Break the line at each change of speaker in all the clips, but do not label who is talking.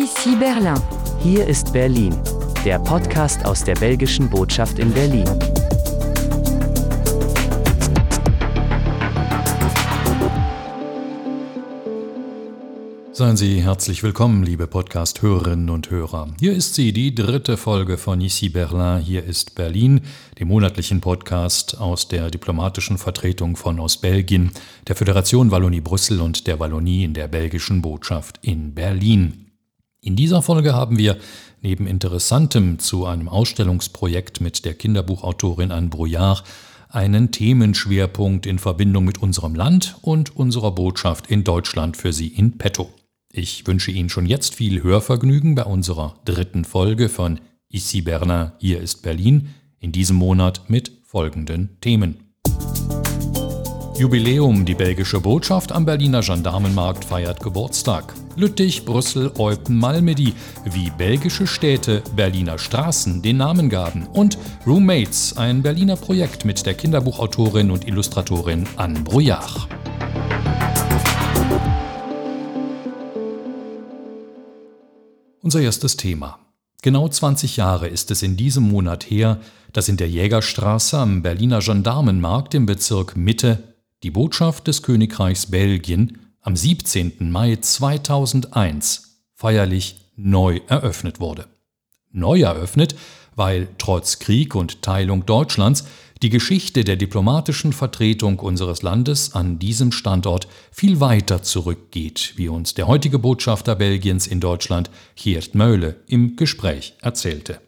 Ici Berlin.
Hier ist Berlin, der Podcast aus der belgischen Botschaft in Berlin.
Seien Sie herzlich willkommen, liebe Podcast-Hörerinnen und Hörer. Hier ist sie, die dritte Folge von Ici Berlin, hier ist Berlin, dem monatlichen Podcast aus der diplomatischen Vertretung von Ostbelgien, der Föderation Wallonie-Brüssel und der Wallonie in der belgischen Botschaft in Berlin. In dieser Folge haben wir neben Interessantem zu einem Ausstellungsprojekt mit der Kinderbuchautorin Anne Brouillard einen Themenschwerpunkt in Verbindung mit unserem Land und unserer Botschaft in Deutschland für Sie in petto. Ich wünsche Ihnen schon jetzt viel Hörvergnügen bei unserer dritten Folge von Ici Berlin, hier ist Berlin, in diesem Monat mit folgenden Themen. Jubiläum, die belgische Botschaft am Berliner Gendarmenmarkt feiert Geburtstag. Lüttich, Brüssel, Eupen, Malmedy, wie belgische Städte Berliner Straßen den Namen gaben. Und Roommates, ein Berliner Projekt mit der Kinderbuchautorin und Illustratorin Anne Brouillard. Unser erstes Thema. Genau 20 Jahre ist es in diesem Monat her, dass in der Jägerstraße am Berliner Gendarmenmarkt im Bezirk Mitte die Botschaft des Königreichs Belgien am 17. Mai 2001 feierlich neu eröffnet wurde. Neu eröffnet, weil trotz Krieg und Teilung Deutschlands die Geschichte der diplomatischen Vertretung unseres Landes an diesem Standort viel weiter zurückgeht, wie uns der heutige Botschafter Belgiens in Deutschland, Geert Möhle, im Gespräch erzählte.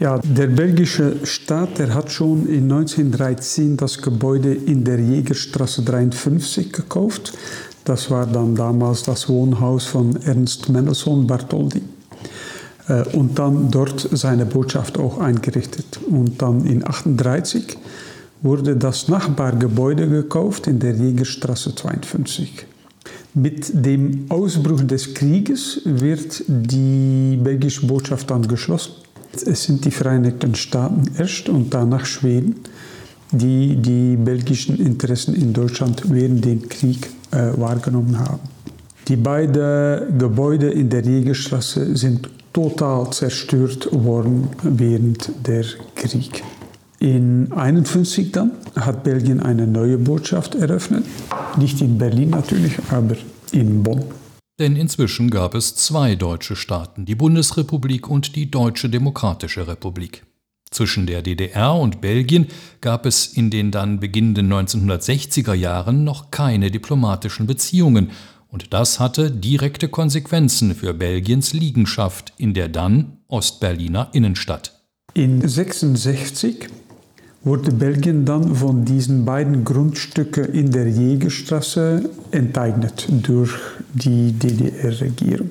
Ja, der belgische Staat der hat schon in 1913 das Gebäude in der Jägerstraße 53 gekauft. Das war dann damals das Wohnhaus von Ernst Mendelssohn Bartholdy. Äh, und dann dort seine Botschaft auch eingerichtet. Und dann in 1938 wurde das Nachbargebäude gekauft in der Jägerstraße 52. Mit dem Ausbruch des Krieges wird die belgische Botschaft dann geschlossen. Es sind die Vereinigten Staaten erst und danach Schweden, die die belgischen Interessen in Deutschland während dem Krieg wahrgenommen haben. Die beiden Gebäude in der Jägerstraße sind total zerstört worden während der Krieg. In 1951 dann hat Belgien eine neue Botschaft eröffnet. Nicht in Berlin natürlich, aber in Bonn.
Denn inzwischen gab es zwei deutsche Staaten, die Bundesrepublik und die Deutsche Demokratische Republik. Zwischen der DDR und Belgien gab es in den dann beginnenden 1960er Jahren noch keine diplomatischen Beziehungen und das hatte direkte Konsequenzen für Belgiens Liegenschaft in der dann Ostberliner Innenstadt.
In 1966 wurde Belgien dann von diesen beiden Grundstücken in der Jägerstraße enteignet durch die DDR-Regierung.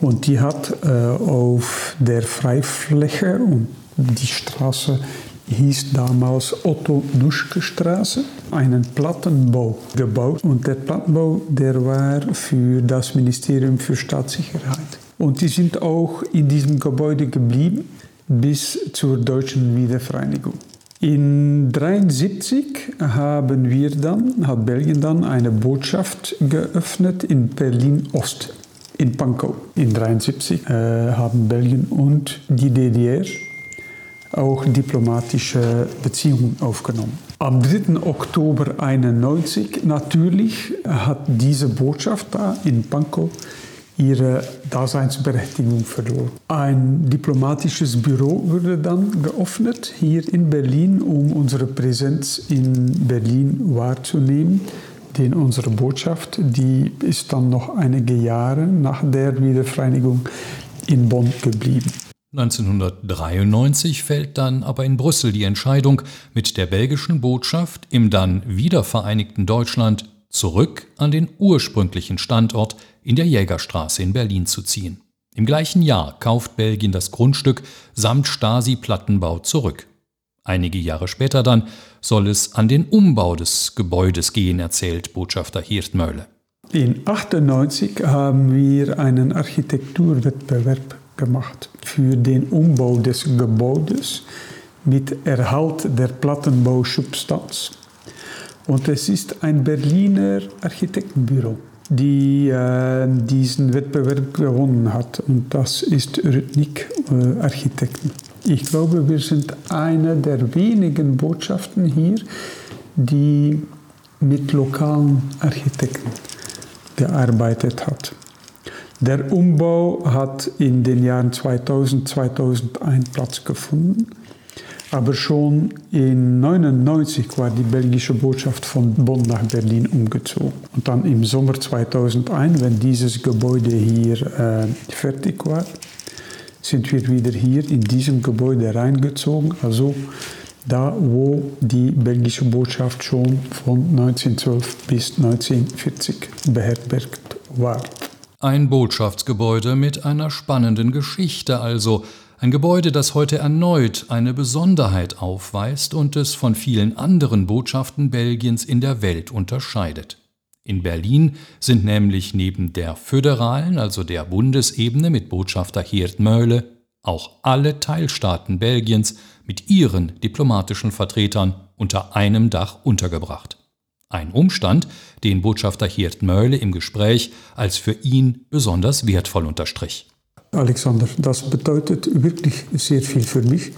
Und die hat äh, auf der Freifläche und die Straße hieß damals Otto-Nuschke-Straße, einen Plattenbau gebaut. Und der Plattenbau, der war für das Ministerium für Staatssicherheit. Und die sind auch in diesem Gebäude geblieben bis zur deutschen Wiedervereinigung. In 1973 haben wir dann, hat Belgien dann eine Botschaft geöffnet in Berlin-Ost, in Pankow. In 1973 äh, haben Belgien und die DDR auch diplomatische Beziehungen aufgenommen. Am 3. Oktober 1991 natürlich hat diese Botschaft da in Pankow ihre Daseinsberechtigung verloren. Ein diplomatisches Büro wurde dann geöffnet hier in Berlin, um unsere Präsenz in Berlin wahrzunehmen. Denn unsere Botschaft, die ist dann noch einige Jahre nach der Wiedervereinigung in Bonn geblieben.
1993 fällt dann aber in Brüssel die Entscheidung, mit der belgischen Botschaft im dann wiedervereinigten Deutschland zurück an den ursprünglichen Standort in der Jägerstraße in Berlin zu ziehen. Im gleichen Jahr kauft Belgien das Grundstück samt Stasi-Plattenbau zurück. Einige Jahre später dann soll es an den Umbau des Gebäudes gehen, erzählt Botschafter Hirtmölle.
In 1998 haben wir einen Architekturwettbewerb gemacht für den Umbau des Gebäudes mit Erhalt der Plattenbausubstanz. Und es ist ein Berliner Architektenbüro, die äh, diesen Wettbewerb gewonnen hat. Und das ist Rhythmik äh, Architekten. Ich glaube, wir sind eine der wenigen Botschaften hier, die mit lokalen Architekten gearbeitet hat. Der Umbau hat in den Jahren 2000, 2001 Platz gefunden. Aber schon in 1999 war die belgische Botschaft von Bonn nach Berlin umgezogen. Und dann im Sommer 2001, wenn dieses Gebäude hier äh, fertig war, sind wir wieder hier in diesem Gebäude reingezogen. Also da, wo die belgische Botschaft schon von 1912 bis 1940 beherbergt war.
Ein Botschaftsgebäude mit einer spannenden Geschichte also, ein Gebäude, das heute erneut eine Besonderheit aufweist und es von vielen anderen Botschaften Belgiens in der Welt unterscheidet. In Berlin sind nämlich neben der föderalen, also der Bundesebene mit Botschafter Geert Möhle, auch alle Teilstaaten Belgiens mit ihren diplomatischen Vertretern unter einem Dach untergebracht. Ein Umstand, den Botschafter Geert Möhle im Gespräch als für ihn besonders wertvoll unterstrich.
Alexander, das bedeutet wirklich sehr viel für mich,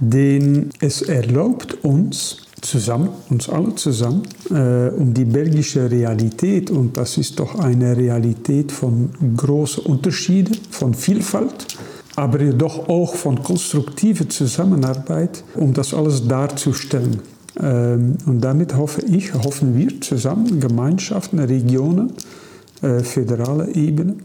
denn es erlaubt uns zusammen, uns alle zusammen, äh, um die belgische Realität, und das ist doch eine Realität von großen Unterschieden, von Vielfalt, aber jedoch auch von konstruktiver Zusammenarbeit, um das alles darzustellen. Ähm, und damit hoffe ich, hoffen wir zusammen, Gemeinschaften, Regionen, äh, föderale Ebene,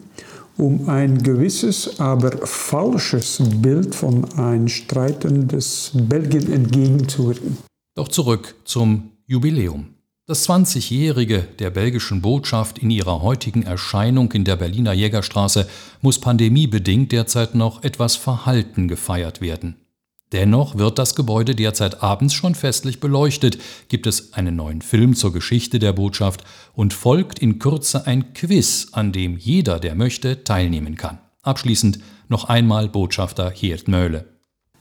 um ein gewisses, aber falsches Bild von ein streitendes Belgien entgegenzuwirken.
Doch zurück zum Jubiläum. Das 20-jährige der belgischen Botschaft in ihrer heutigen Erscheinung in der Berliner Jägerstraße muss pandemiebedingt derzeit noch etwas verhalten gefeiert werden. Dennoch wird das Gebäude derzeit abends schon festlich beleuchtet, gibt es einen neuen Film zur Geschichte der Botschaft und folgt in Kürze ein Quiz, an dem jeder, der möchte, teilnehmen kann. Abschließend noch einmal Botschafter Geert Möhle.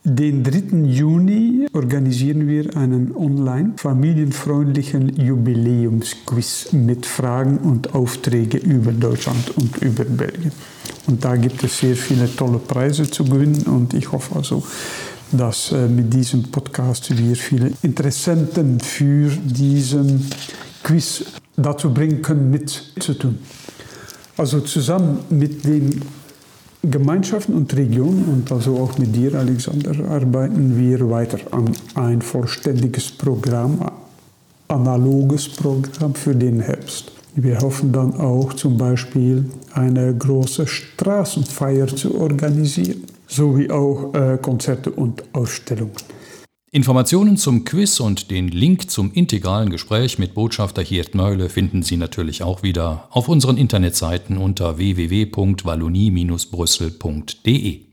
Den 3. Juni organisieren wir einen online familienfreundlichen Jubiläumsquiz mit Fragen und Aufträgen über Deutschland und über Belgien. Und da gibt es sehr viele tolle Preise zu gewinnen und ich hoffe also, dass äh, mit diesem Podcast wir viele Interessenten für diesen Quiz dazu bringen können, mitzutun. Also zusammen mit den Gemeinschaften und Regionen und also auch mit dir, Alexander, arbeiten wir weiter an ein vollständiges Programm, analoges Programm für den Herbst. Wir hoffen dann auch zum Beispiel eine große Straßenfeier zu organisieren sowie auch äh, Konzerte und Ausstellungen.
Informationen zum Quiz und den Link zum integralen Gespräch mit Botschafter Hiert Meule finden Sie natürlich auch wieder auf unseren Internetseiten unter www.wallonie-brüssel.de.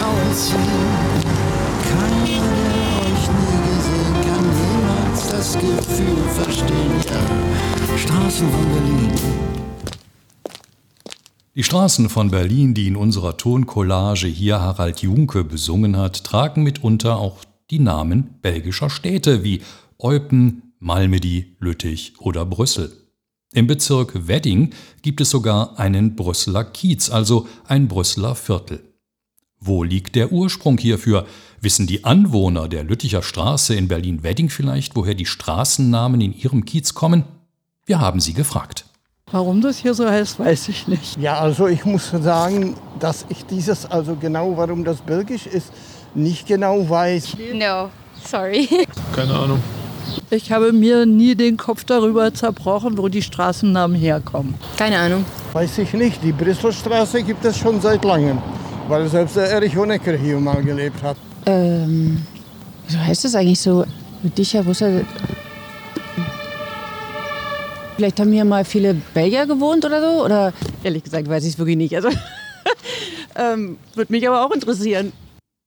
Tauziehen. Keiner, der euch nie gesehen, kann niemals das Gefühl verstehen. Ja, Straßen von Berlin.
Die Straßen von Berlin, die in unserer Toncollage hier Harald Junke besungen hat, tragen mitunter auch die Namen belgischer Städte wie Eupen, Malmedy, Lüttich oder Brüssel. Im Bezirk Wedding gibt es sogar einen Brüsseler Kiez, also ein Brüsseler Viertel. Wo liegt der Ursprung hierfür? Wissen die Anwohner der Lütticher Straße in Berlin-Wedding vielleicht, woher die Straßennamen in ihrem Kiez kommen? Wir haben sie gefragt.
Warum das hier so heißt, weiß ich nicht.
Ja, also ich muss sagen, dass ich dieses, also genau warum das belgisch ist, nicht genau weiß.
No, sorry.
Keine Ahnung.
Ich habe mir nie den Kopf darüber zerbrochen, wo die Straßennamen herkommen.
Keine Ahnung.
Weiß ich nicht. Die Brüsselstraße gibt es schon seit langem, weil selbst der Erich Honecker hier mal gelebt hat.
Ähm, wieso heißt das eigentlich so? Dicher Brüssel. Vielleicht haben hier mal viele Belgier gewohnt oder so? Oder ehrlich gesagt weiß ich es wirklich nicht. Also
Ähm, Würde mich aber auch interessieren.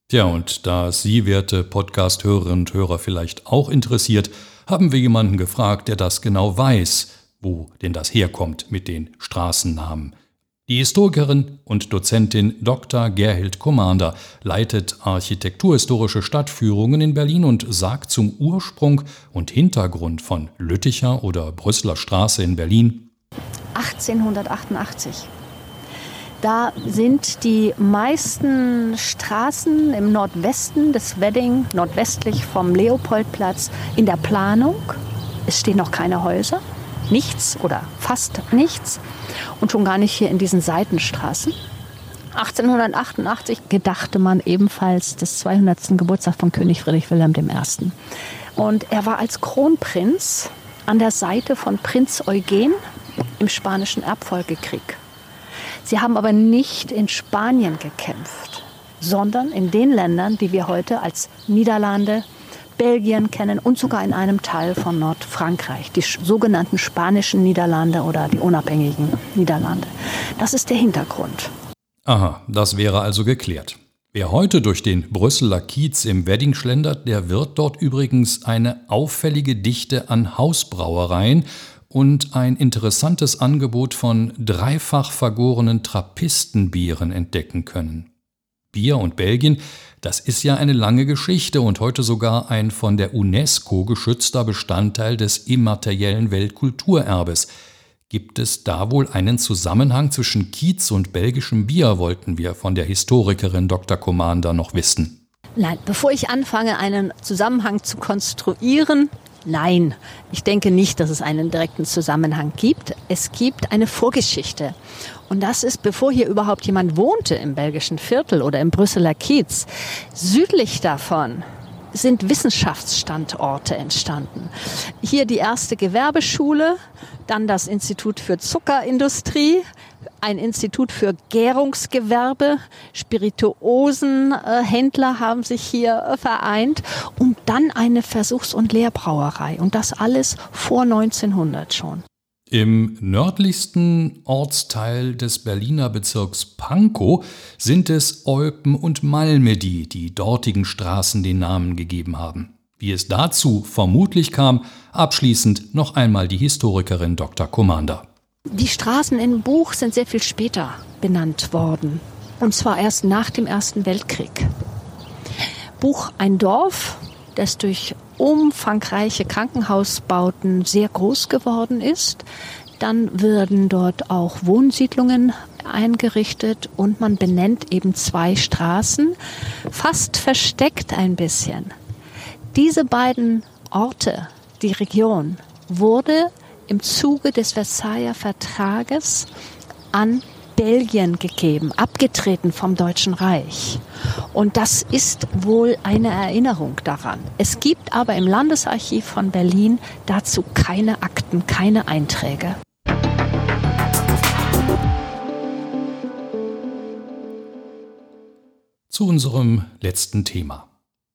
Tja, und da es Sie, werte Podcast-Hörerinnen und Hörer, vielleicht auch interessiert, haben wir jemanden gefragt, der das genau weiß, wo denn das herkommt mit den Straßennamen. Die Historikerin und Dozentin Dr. Gerhild Commander leitet architekturhistorische Stadtführungen in Berlin und sagt zum Ursprung und Hintergrund von Lütticher oder Brüsseler Straße in Berlin
1888. Da sind die meisten Straßen im Nordwesten des Wedding, nordwestlich vom Leopoldplatz, in der Planung. Es stehen noch keine Häuser nichts oder fast nichts und schon gar nicht hier in diesen Seitenstraßen. 1888 gedachte man ebenfalls des 200. Geburtstag von König Friedrich Wilhelm I. Und er war als Kronprinz an der Seite von Prinz Eugen im Spanischen Erbfolgekrieg. Sie haben aber nicht in Spanien gekämpft, sondern in den Ländern, die wir heute als Niederlande, Belgien kennen und sogar in einem Teil von Nordfrankreich, die sogenannten spanischen Niederlande oder die unabhängigen Niederlande. Das ist der Hintergrund.
Aha, das wäre also geklärt. Wer heute durch den Brüsseler Kiez im Wedding schlendert, der wird dort übrigens eine auffällige Dichte an Hausbrauereien und ein interessantes Angebot von dreifach vergorenen Trappistenbieren entdecken können. Bier und Belgien das ist ja eine lange Geschichte und heute sogar ein von der UNESCO geschützter Bestandteil des immateriellen Weltkulturerbes. Gibt es da wohl einen Zusammenhang zwischen Kiez und belgischem Bier, wollten wir von der Historikerin Dr. Commander noch wissen.
Nein, bevor ich anfange, einen Zusammenhang zu konstruieren, Nein, ich denke nicht, dass es einen direkten Zusammenhang gibt. Es gibt eine Vorgeschichte. Und das ist, bevor hier überhaupt jemand wohnte im belgischen Viertel oder im Brüsseler Kiez. Südlich davon sind Wissenschaftsstandorte entstanden. Hier die erste Gewerbeschule, dann das Institut für Zuckerindustrie, ein Institut für Gärungsgewerbe, Spirituosenhändler haben sich hier äh, vereint und dann eine Versuchs- und Lehrbrauerei und das alles vor 1900 schon.
Im nördlichsten Ortsteil des Berliner Bezirks Pankow sind es Eupen und Malmedy, die dortigen Straßen den Namen gegeben haben. Wie es dazu vermutlich kam, abschließend noch einmal die Historikerin Dr. Commander.
Die Straßen im Buch sind sehr viel später benannt worden. Und zwar erst nach dem Ersten Weltkrieg. Buch Ein Dorf, das durch umfangreiche Krankenhausbauten sehr groß geworden ist. Dann werden dort auch Wohnsiedlungen eingerichtet und man benennt eben zwei Straßen, fast versteckt ein bisschen. Diese beiden Orte, die Region, wurde im Zuge des Versailler Vertrages an Belgien gegeben, abgetreten vom Deutschen Reich. Und das ist wohl eine Erinnerung daran. Es gibt aber im Landesarchiv von Berlin dazu keine Akten, keine Einträge.
Zu unserem letzten Thema.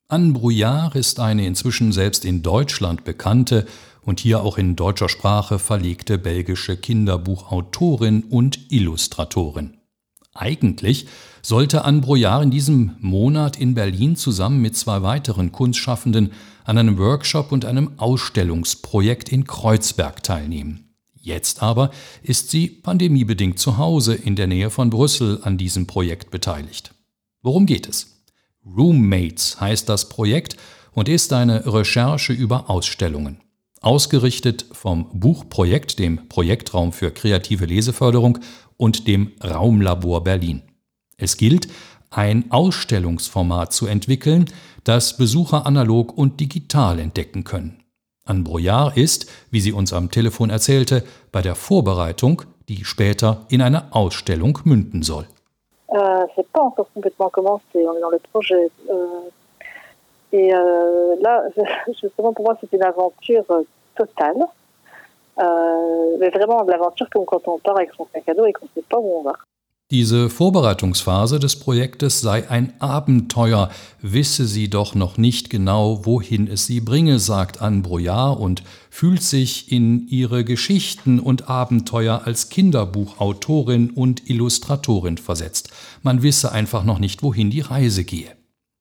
Anne Brouillard ist eine inzwischen selbst in Deutschland bekannte und hier auch in deutscher Sprache verlegte belgische Kinderbuchautorin und Illustratorin. Eigentlich sollte Anne Brouillard in diesem Monat in Berlin zusammen mit zwei weiteren Kunstschaffenden an einem Workshop und einem Ausstellungsprojekt in Kreuzberg teilnehmen. Jetzt aber ist sie pandemiebedingt zu Hause in der Nähe von Brüssel an diesem Projekt beteiligt. Worum geht es? Roommates heißt das Projekt und ist eine Recherche über Ausstellungen. Ausgerichtet vom Buchprojekt, dem Projektraum für kreative Leseförderung und dem Raumlabor Berlin. Es gilt, ein Ausstellungsformat zu entwickeln, das Besucher analog und digital entdecken können. Anne Brouillard ist, wie sie uns am Telefon erzählte, bei der Vorbereitung, die später in eine Ausstellung münden soll.
Euh, c'est pas encore complètement commencé, on est dans le projet. Euh, et euh, là, justement, pour moi, c'est une aventure euh, totale. Euh, mais vraiment de l'aventure comme quand on part avec son sac à dos et qu'on ne sait pas où on va.
Diese Vorbereitungsphase des Projektes sei ein Abenteuer, wisse sie doch noch nicht genau, wohin es sie bringe, sagt Anne Brouillard und fühlt sich in ihre Geschichten und Abenteuer als Kinderbuchautorin und Illustratorin versetzt. Man wisse einfach noch nicht, wohin die Reise gehe.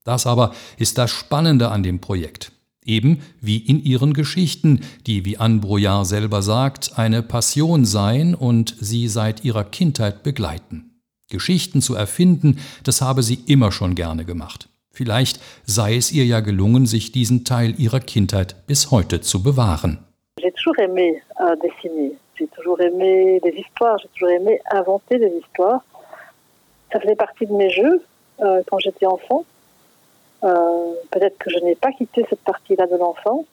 Das aber ist das Spannende an dem Projekt. Eben wie in ihren Geschichten, die, wie Anne Brouillard selber sagt, eine Passion seien und sie seit ihrer Kindheit begleiten. Geschichten zu erfinden, das habe sie immer schon gerne gemacht. Vielleicht sei es ihr ja gelungen, sich diesen Teil ihrer Kindheit bis heute zu bewahren.
J'ai toujours aimé euh, dessiner. J'ai toujours aimé des histoires. J'ai toujours aimé inventer des histoires. Ça faisait partie de mes jeux euh, quand j'étais enfant. Euh, Peut-être que je n'ai pas quitté cette partie-là de l'enfance.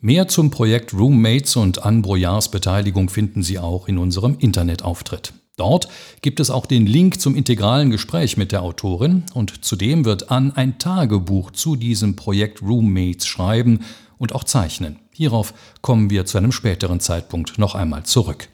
Mehr zum Projekt Roommates und Anne Brouillards Beteiligung finden Sie auch in unserem Internetauftritt. Dort gibt es auch den Link zum integralen Gespräch mit der Autorin und zudem wird Anne ein Tagebuch zu diesem Projekt Roommates schreiben und auch zeichnen. Hierauf kommen wir zu einem späteren Zeitpunkt noch einmal zurück.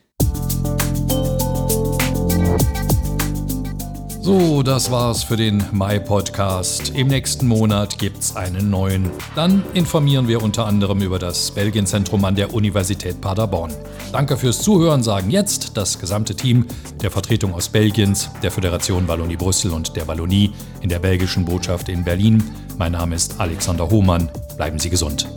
So, das war's für den Mai-Podcast. Im nächsten Monat gibt's einen neuen. Dann informieren wir unter anderem über das Belgienzentrum an der Universität Paderborn. Danke fürs Zuhören, sagen jetzt das gesamte Team der Vertretung aus Belgiens, der Föderation Wallonie-Brüssel und der Wallonie in der belgischen Botschaft in Berlin. Mein Name ist Alexander Hohmann. Bleiben Sie gesund.